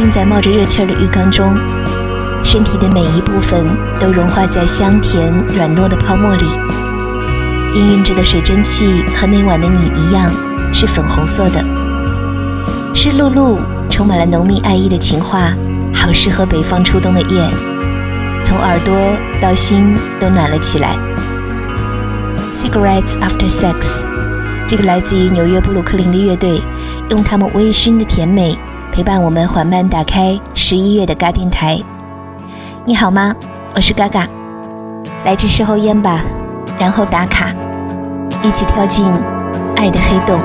浸在冒着热气儿的浴缸中，身体的每一部分都融化在香甜软糯的泡沫里。氤氲着的水蒸气和那晚的你一样，是粉红色的，湿漉漉、充满了浓密爱意的情话，好适合北方初冬的夜，从耳朵到心都暖了起来。Cigarettes After Sex，这个来自于纽约布鲁克林的乐队，用他们微醺的甜美陪伴我们缓慢打开十一月的嘎电台。你好吗？我是嘎嘎，来支事后烟吧，然后打卡，一起跳进爱的黑洞。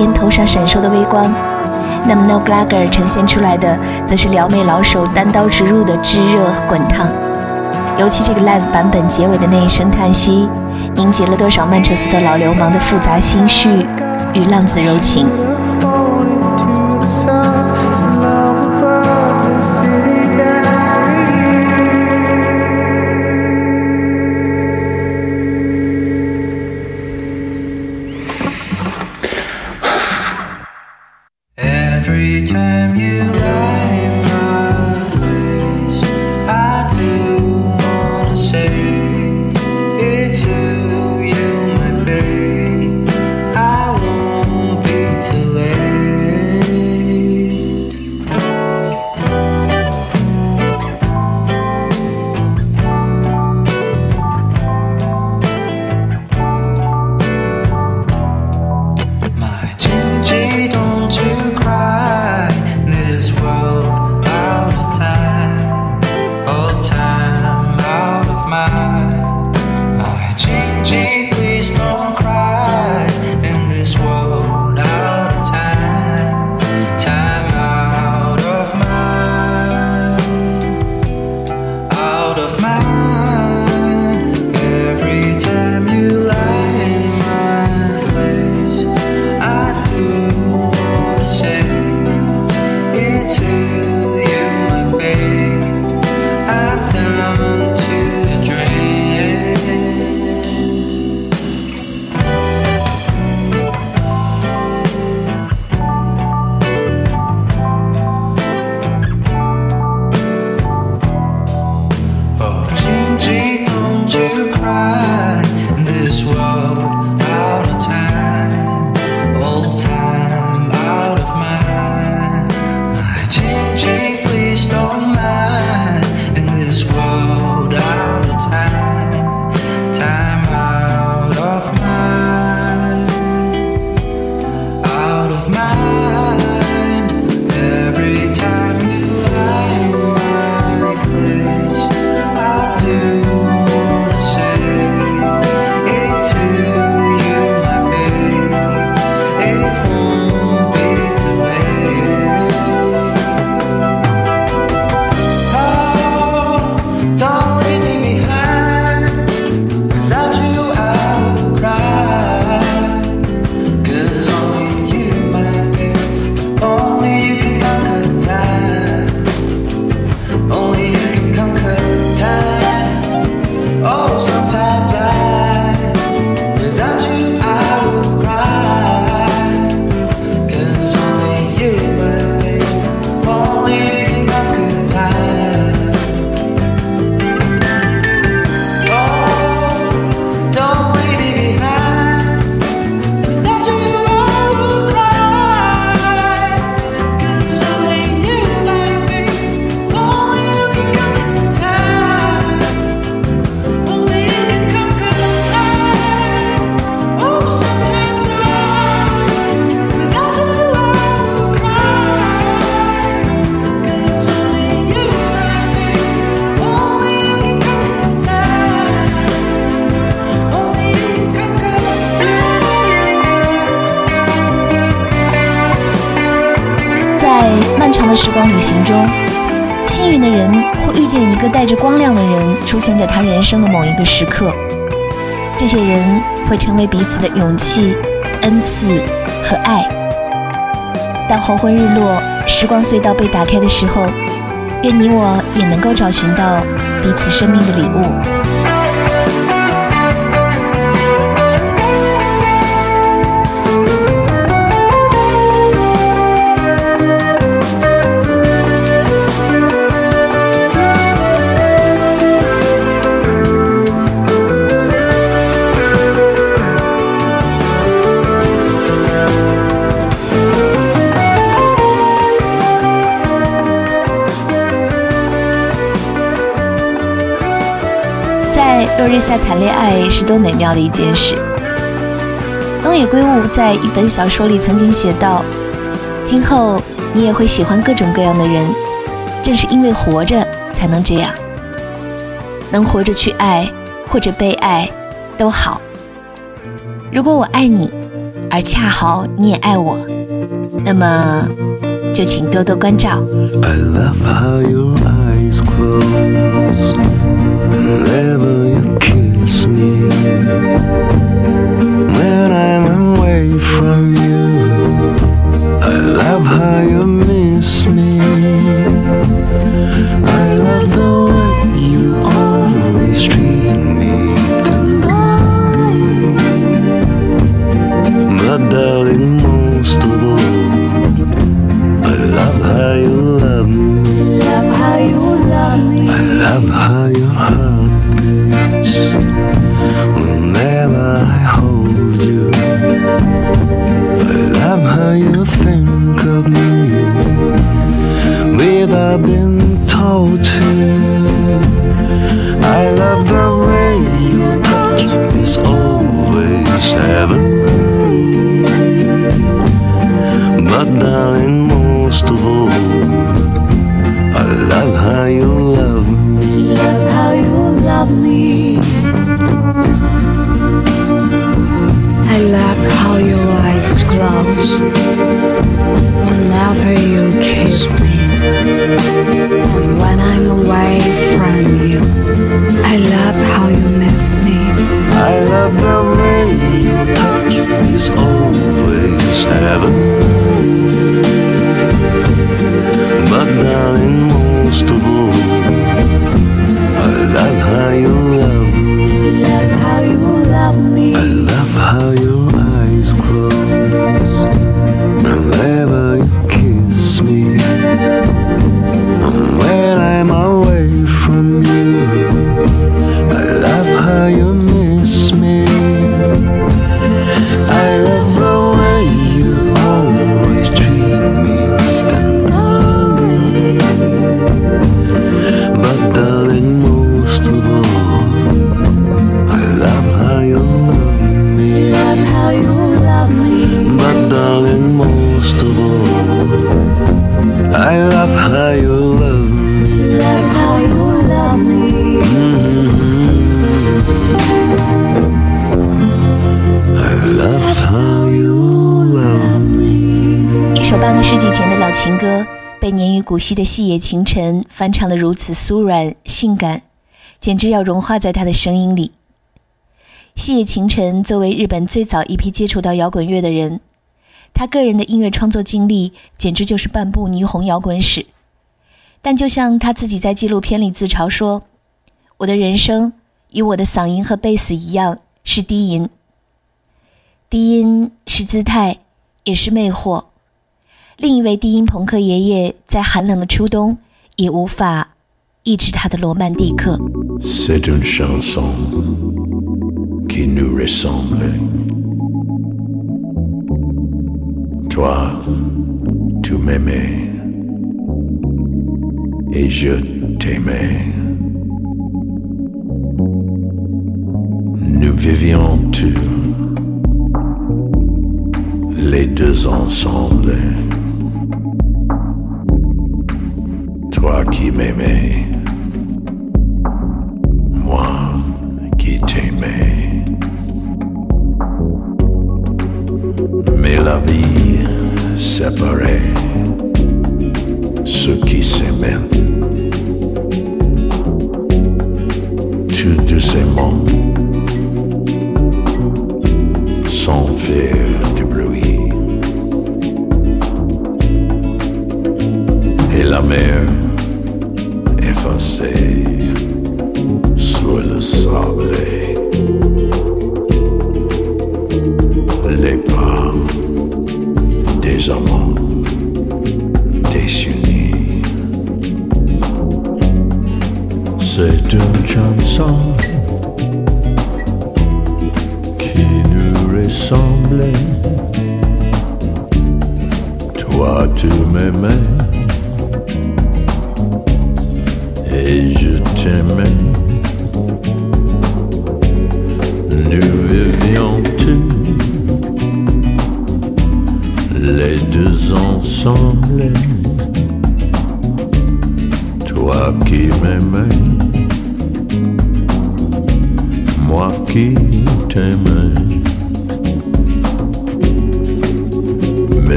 烟头上闪烁的微光？那么 No Glagger 呈现出来的，则是撩妹老手单刀直入的炙热和滚烫。尤其这个 live 版本结尾的那一声叹息，凝结了多少曼彻斯特老流氓的复杂心绪与浪子柔情。To 在漫长的时光旅行中，幸运的人会遇见一个带着光亮的人，出现在他人生的某一个时刻。这些人会成为彼此的勇气、恩赐和爱。当黄昏日落，时光隧道被打开的时候，愿你我也能够找寻到彼此生命的礼物。落日下谈恋爱是多美妙的一件事。东野圭吾在一本小说里曾经写道：“今后你也会喜欢各种各样的人，正是因为活着才能这样，能活着去爱或者被爱，都好。如果我爱你，而恰好你也爱我，那么就请多多关照。I love how your eyes close Never. Kiss me. When I'm away from you, I love how you miss me. I love the way you always treat me tenderly. But darling, most of all, I love how you love me. Love how you love me. I love how your heart beats I love the way your touch is always heavenly. But darling, most of all, I love how you love me. Love how you love me. I love how your eyes close whenever you heaven 年逾古稀的细野晴臣翻唱得如此酥软性感，简直要融化在他的声音里。细野晴臣作为日本最早一批接触到摇滚乐的人，他个人的音乐创作经历简直就是半部霓虹摇滚史。但就像他自己在纪录片里自嘲说：“我的人生与我的嗓音和贝斯一样是低音，低音是姿态，也是魅惑。”另一位低音朋克爷爷在寒冷的初冬也无法抑制他的罗曼蒂克。C'est une chanson qui nous ressemble. Toi, tu m'aimais et je t'aimais. Nous vivions tous les deux ensemble. Toi qui m'aimais moi qui t'aimais. Mais la vie séparait ceux qui s'aimaient. Tout doucement, sans faire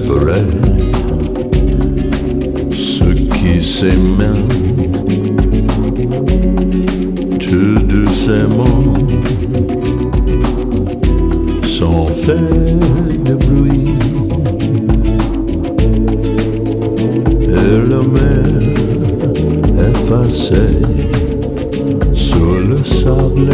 vrai, ceux qui s'aiment tout doucement, sans faire de bruit. Et la mer effacée sur le sable,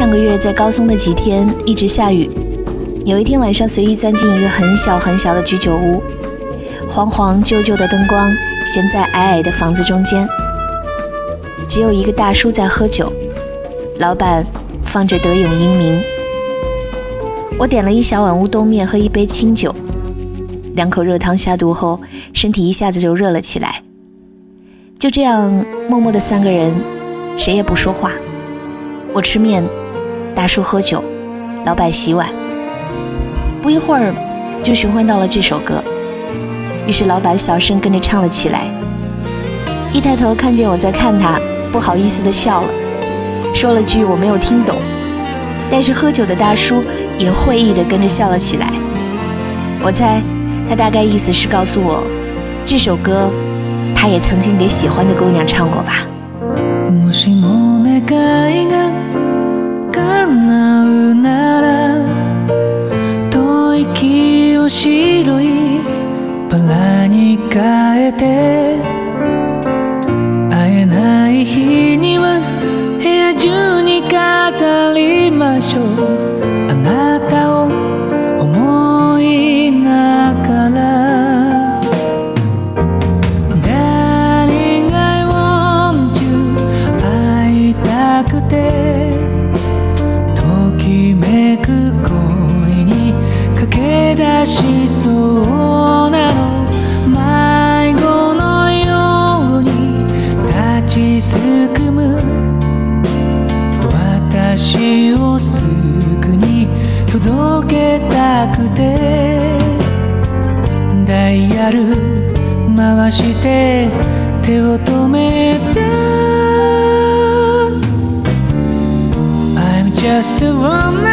上个月在高松的几天一直下雨，有一天晚上随意钻进一个很小很小的居酒屋，黄黄旧旧的灯光悬在矮矮的房子中间，只有一个大叔在喝酒，老板放着德永英明。我点了一小碗乌冬面和一杯清酒，两口热汤下肚后，身体一下子就热了起来。就这样默默的三个人，谁也不说话。我吃面，大叔喝酒，老板洗碗。不一会儿，就循环到了这首歌，于是老板小声跟着唱了起来。一抬头看见我在看他，不好意思的笑了，说了句我没有听懂。但是喝酒的大叔也会意的跟着笑了起来。我猜他大概意思是告诉我，这首歌他也曾经给喜欢的姑娘唱过吧。白いバラに変えてしそうなの迷子のように立ちすくむ。私をすぐに届けたくて。ダイヤル回して手を止めて I'm just a woman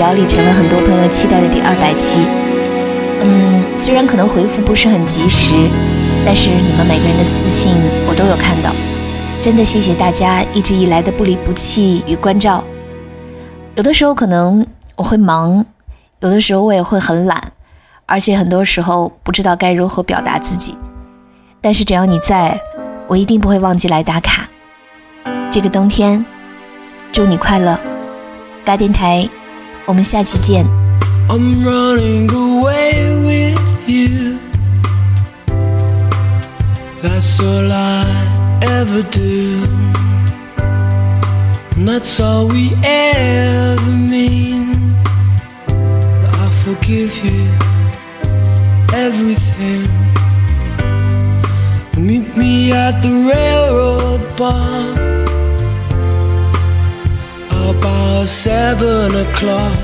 表里成了很多朋友期待的第二百期。嗯，虽然可能回复不是很及时，但是你们每个人的私信我都有看到，真的谢谢大家一直以来的不离不弃与关照。有的时候可能我会忙，有的时候我也会很懒，而且很多时候不知道该如何表达自己。但是只要你在，我一定不会忘记来打卡。这个冬天，祝你快乐！嘎电台，我们下期见。 I'm running away with you. That's all I ever do. And that's all we ever mean. I forgive you everything. Meet me at the railroad bar about seven o'clock.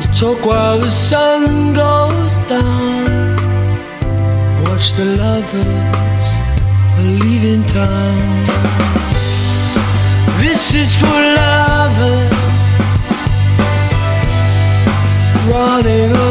You talk while the sun goes down. Watch the lovers leaving town. This is for lovers running away.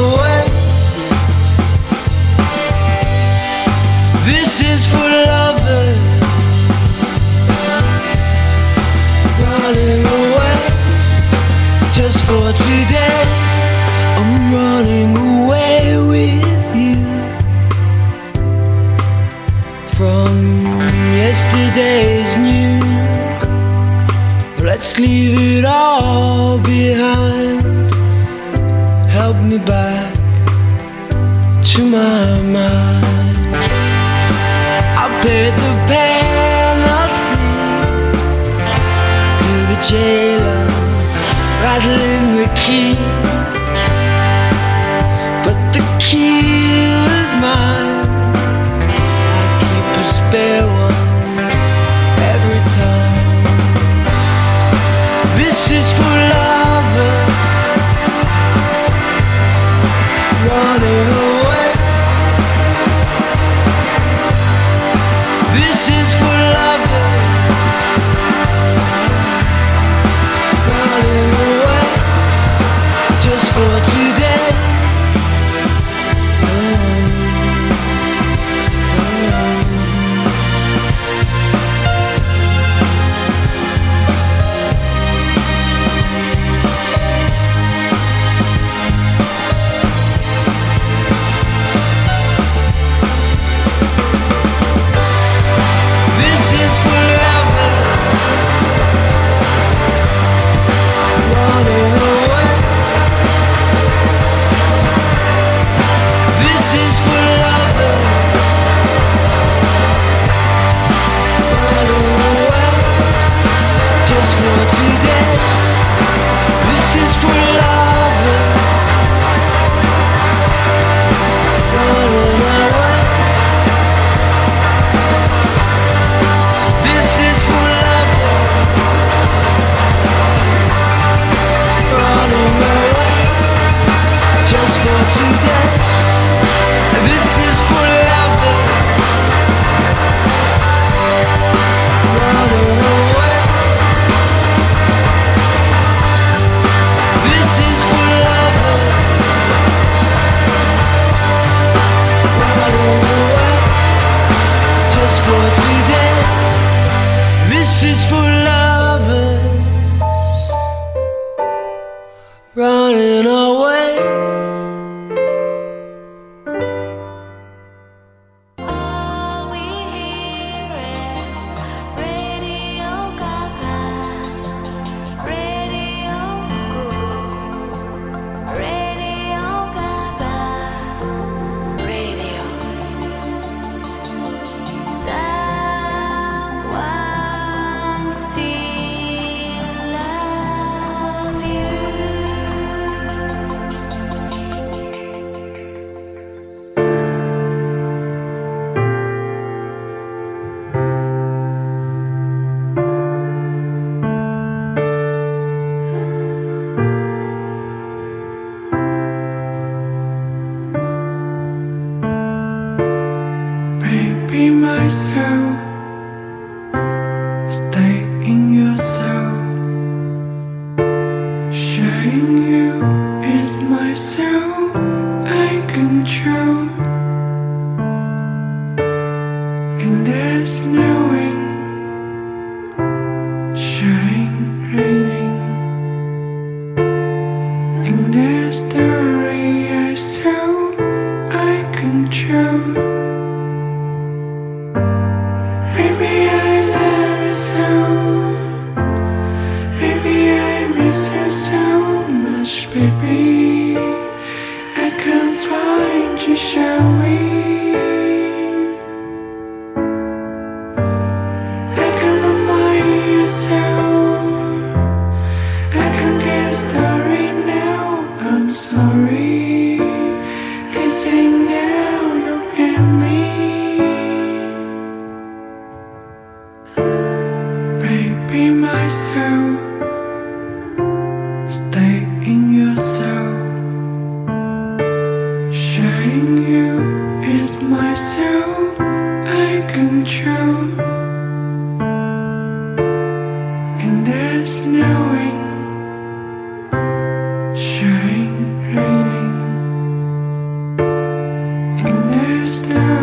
stars.